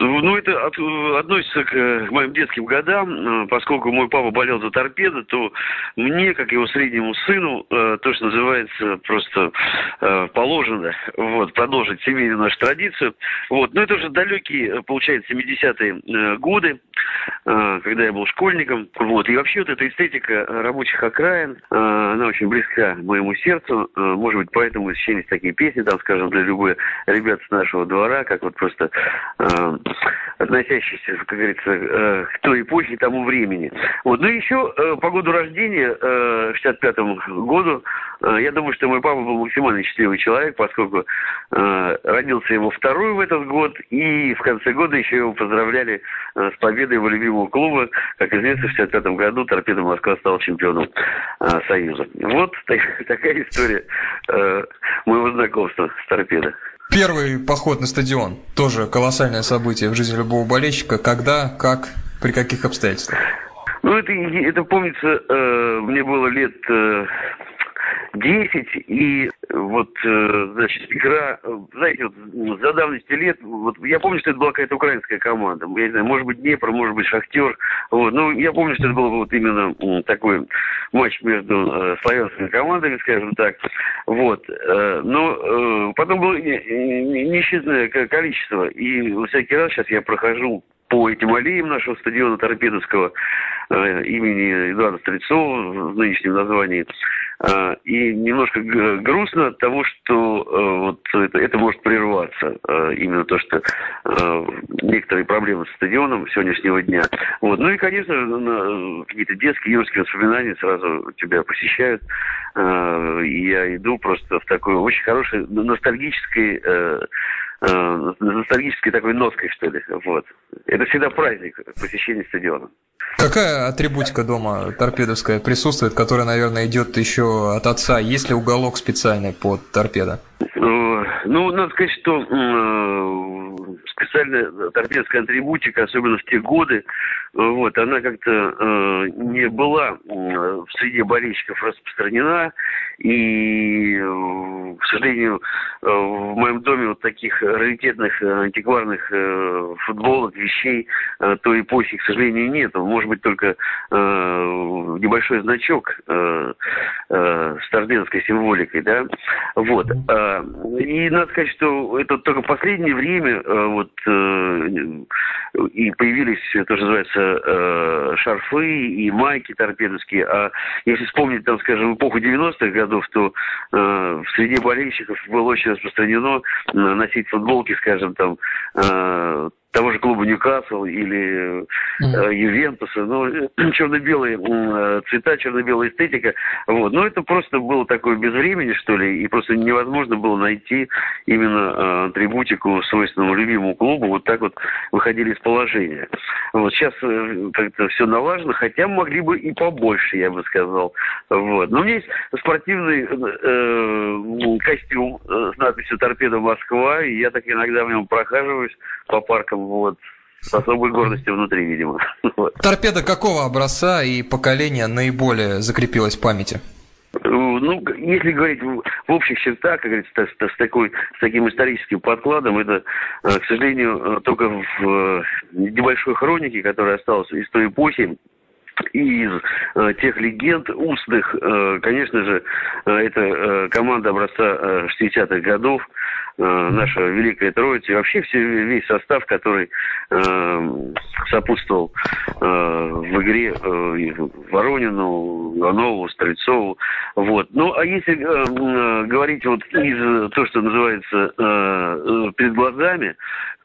Ну, это от, относится к, к моим детским годам. Э, поскольку мой папа болел за торпедо, то мне, как его среднему сыну, э, то, что называется, просто э, положено вот, продолжить семейную нашу традицию. Вот. Но это уже далекие, получается, 70-е годы, когда я был школьником. Вот. И вообще вот эта эстетика рабочих окраин, она очень близка моему сердцу. Может быть, поэтому сочинились такие песни, там, скажем, для любых ребят с нашего двора, как вот просто относящиеся, как говорится, э, к той эпохе, тому времени. Вот. Ну и еще э, по году рождения, э, 65-му году, э, я думаю, что мой папа был максимально счастливый человек, поскольку родился его второй в этот год, и в конце года еще его поздравляли с победой его любимого клуба. Как известно, в 65 году Торпедо Москва стал чемпионом Союза. Вот так, такая история моего знакомства с Торпедо. Первый поход на стадион. Тоже колоссальное событие в жизни любого болельщика. Когда, как, при каких обстоятельствах? Ну, это, это помнится, э, мне было лет э, 10, и вот, э, значит, игра, знаете, вот, за давности лет, вот, я помню, что это была какая-то украинская команда, я не знаю, может быть, Днепр, может быть, Шахтер, вот, ну, я помню, что это был вот именно такой матч между э, славянскими командами, скажем так, вот, э, но э, потом было несчетное количество, и всякий раз сейчас я прохожу по этим аллеям нашего стадиона Торпедовского э, имени Эдуарда Стрельцова в нынешнем названии. Э, и немножко грустно от того, что э, вот это, это может прерваться. Э, именно то, что э, некоторые проблемы с стадионом сегодняшнего дня. Вот. Ну и, конечно, какие-то детские, юрские воспоминания сразу тебя посещают. Э, я иду просто в такой очень хорошей ностальгической э, э, ностальгической такой ноской, что ли. Вот. Это всегда праздник посещения стадиона. Какая атрибутика дома торпедовская присутствует, которая, наверное, идет еще от отца? Есть ли уголок специальный под торпедо? Э, ну, надо сказать, что специальная торпедская атрибутика, особенно в те годы, вот, она как-то э, не была в среде болельщиков распространена, и, э, к сожалению, э, в моем доме вот таких раритетных э, антикварных э, футболок, вещей э, той эпохи, к сожалению, нет. Может быть, только э, небольшой значок э, э, с торпедской символикой, да, вот. Э, и надо сказать, что это только последнее время вот и появились, то, что называется, э, шарфы и майки торпедовские. А если вспомнить, там, скажем, эпоху 90-х годов, то э, в среде болельщиков было очень распространено носить футболки, скажем, там, э, того же клуба Ньюкасл или э, Ювентуса, ну, черно-белые э, цвета, черно-белая эстетика, вот, но это просто было такое безвремени, что ли, и просто невозможно было найти именно э, атрибутику свойственному любимому клубу, вот так вот выходили из положения. Вот, сейчас э, как-то все налажено, хотя могли бы и побольше, я бы сказал, вот. Но у меня есть спортивный э, костюм э, с надписью «Торпеда Москва», и я так иногда в нем прохаживаюсь по паркам вот, с особой гордостью внутри, видимо. Торпеда какого образца и поколения наиболее закрепилась в памяти? Ну, если говорить в, общих чертах, как говорится, с, с, такой, с таким историческим подкладом, это, э, к сожалению, только в э, небольшой хронике, которая осталась из той эпохи, и из э, тех легенд устных, э, конечно же, э, это э, команда образца э, 60-х годов, э, наша Великая Троица, и вообще все, весь состав, который э, сопутствовал э, в игре э, Воронину, Иванову, Стрельцову. Вот. Ну, а если э, э, говорить вот из то, что называется э, э перед глазами,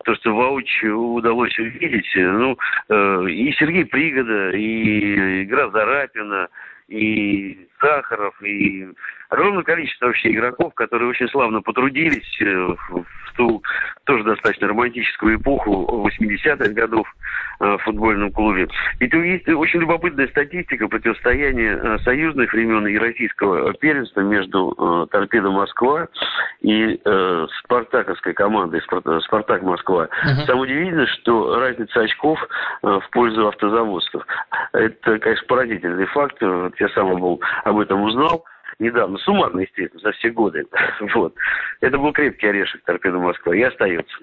то, что воочию удалось увидеть, ну, э, и Сергей Пригода, и игра Зарапина, и Сахаров, и огромное количество вообще игроков, которые очень славно потрудились э, в, ту тоже достаточно романтическую эпоху 80-х годов в футбольном клубе. И тут есть очень любопытная статистика противостояния э, союзных времен и российского первенства между Торпедо Москва и спартаковской командой Спартак Москва. Uh-huh. Самое удивительное, что разница очков в пользу автозаводцев. Это, конечно, поразительный факт. Я сам был об этом узнал недавно, суммарно, естественно, за все годы. Вот. Это был крепкий орешек торпеда Москва и остается.